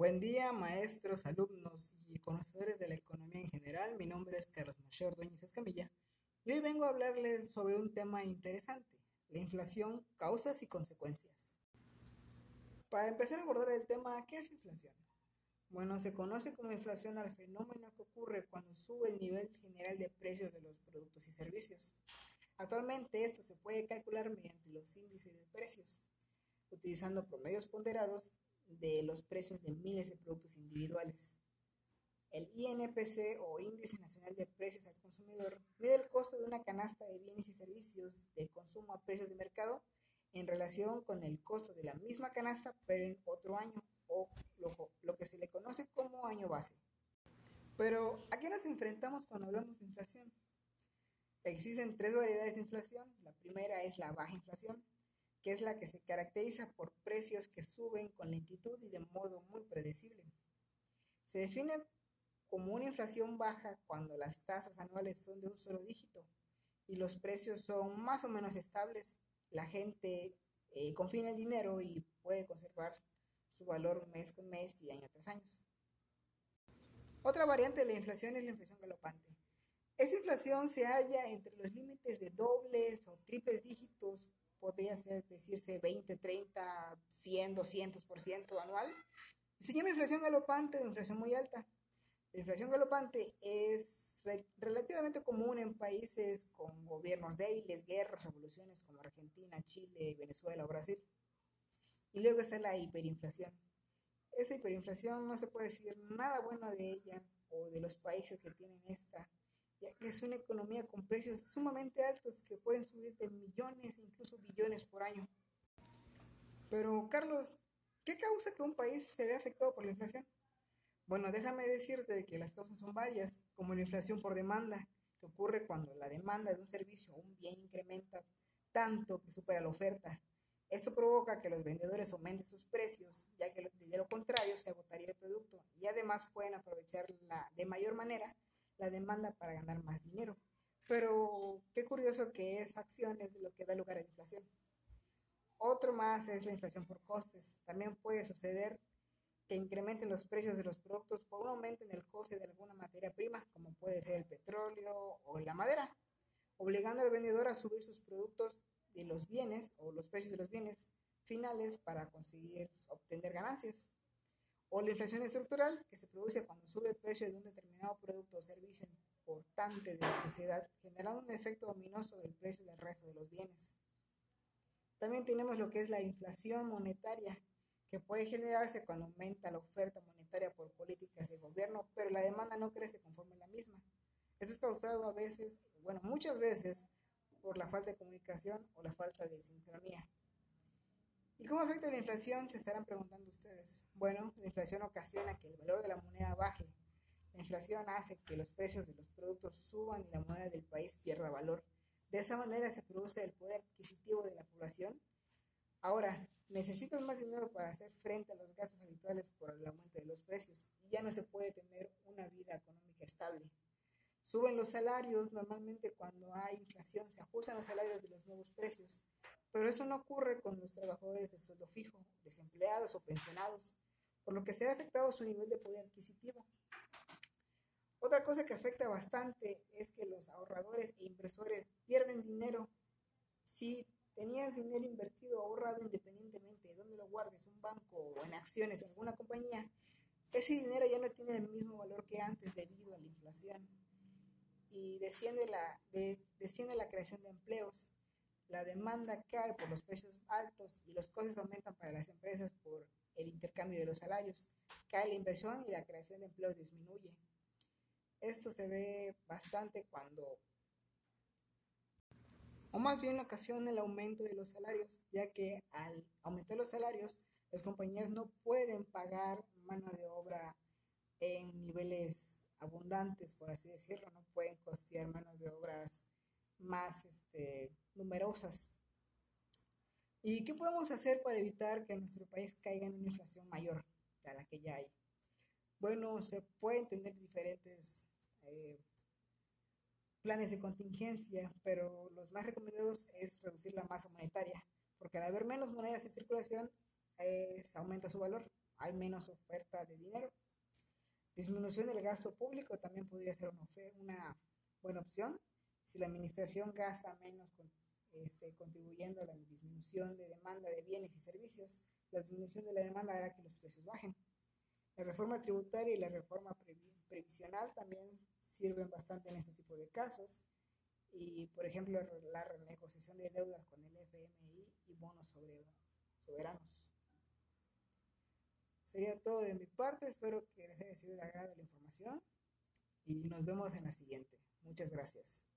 Buen día, maestros, alumnos y conocedores de la economía en general. Mi nombre es Carlos Mayor Dueñez Escamilla y hoy vengo a hablarles sobre un tema interesante, la inflación, causas y consecuencias. Para empezar a abordar el tema, ¿qué es inflación? Bueno, se conoce como inflación al fenómeno que ocurre cuando sube el nivel general de precios de los productos y servicios. Actualmente esto se puede calcular mediante los índices de precios, utilizando promedios ponderados de los precios de miles de productos individuales. El INPC o Índice Nacional de Precios al Consumidor mide el costo de una canasta de bienes y servicios de consumo a precios de mercado en relación con el costo de la misma canasta pero en otro año o lo, lo que se le conoce como año base. Pero ¿a qué nos enfrentamos cuando hablamos de inflación? Existen tres variedades de inflación. La primera es la baja inflación, que es la que se caracteriza por precios que suben con lentitud y de modo muy predecible. Se define como una inflación baja cuando las tasas anuales son de un solo dígito y los precios son más o menos estables. La gente eh, confía en el dinero y puede conservar su valor mes con mes y año tras año. Otra variante de la inflación es la inflación galopante. Esta inflación se halla entre los límites de dobles o triples dígitos ser decirse 20, 30, 100, 200% anual. Se llama inflación galopante o inflación muy alta. La inflación galopante es relativamente común en países con gobiernos débiles, guerras, revoluciones como Argentina, Chile, Venezuela o Brasil. Y luego está la hiperinflación. Esta hiperinflación no se puede decir nada bueno de ella o de los países que tienen esta ya que es una economía con precios sumamente altos que pueden subir de millones, incluso billones por año. Pero, Carlos, ¿qué causa que un país se vea afectado por la inflación? Bueno, déjame decirte que las causas son varias, como la inflación por demanda, que ocurre cuando la demanda de un servicio o un bien incrementa tanto que supera la oferta. Esto provoca que los vendedores aumenten sus precios, ya que de lo contrario se agotaría el producto y además pueden aprovecharla de mayor manera la demanda para ganar más dinero. Pero qué curioso que esa acción es lo que da lugar a la inflación. Otro más es la inflación por costes. También puede suceder que incrementen los precios de los productos por un aumento en el coste de alguna materia prima, como puede ser el petróleo o la madera, obligando al vendedor a subir sus productos y los bienes o los precios de los bienes finales para conseguir obtener ganancias o la inflación estructural, que se produce cuando sube el precio de un determinado producto o servicio importante de la sociedad, generando un efecto dominoso sobre el precio del resto de los bienes. También tenemos lo que es la inflación monetaria, que puede generarse cuando aumenta la oferta monetaria por políticas de gobierno, pero la demanda no crece conforme la misma. Esto es causado a veces, bueno, muchas veces, por la falta de comunicación o la falta de sincronía. ¿Y cómo afecta la inflación? Se estarán preguntando ustedes. Bueno, la inflación ocasiona que el valor de la moneda baje. La inflación hace que los precios de los productos suban y la moneda del país pierda valor. De esa manera se produce el poder adquisitivo de la población. Ahora, necesitas más dinero para hacer frente a los gastos habituales por el aumento de los precios y ya no se puede tener una vida económica estable. Suben los salarios, normalmente cuando hay inflación se ajustan los salarios de los nuevos precios, pero eso no ocurre con los trabajadores de sueldo fijo, desempleados o pensionados, por lo que se ha afectado su nivel de poder adquisitivo. Otra cosa que afecta bastante es que los ahorradores e inversores pierden dinero. Si tenías dinero invertido, ahorrado independientemente de dónde lo guardes, un banco o en acciones de alguna compañía, ese dinero ya no tiene el mismo valor que antes debido a la inflación y desciende la, desciende la creación de empleos la demanda cae por los precios altos y los costos aumentan para las empresas por el intercambio de los salarios, cae la inversión y la creación de empleo disminuye. Esto se ve bastante cuando, o más bien ocasiona el aumento de los salarios, ya que al aumentar los salarios, las compañías no pueden pagar mano de obra en niveles abundantes, por así decirlo, no pueden costear manos de obras más este, numerosas. ¿Y qué podemos hacer para evitar que nuestro país caiga en una inflación mayor a la que ya hay? Bueno, se pueden tener diferentes eh, planes de contingencia, pero los más recomendados es reducir la masa monetaria, porque al haber menos monedas en circulación, se aumenta su valor. hay menos oferta de dinero. Disminución del gasto público también podría ser una, una buena opción si la administración gasta menos este, contribuyendo a la disminución de demanda de bienes y servicios, la disminución de la demanda hará que los precios bajen. La reforma tributaria y la reforma previsional también sirven bastante en ese tipo de casos. Y, por ejemplo, la renegociación de deudas con el FMI y bonos soberanos. Sería todo de mi parte. Espero que les haya sido de agrado la información. Y nos vemos en la siguiente. Muchas gracias.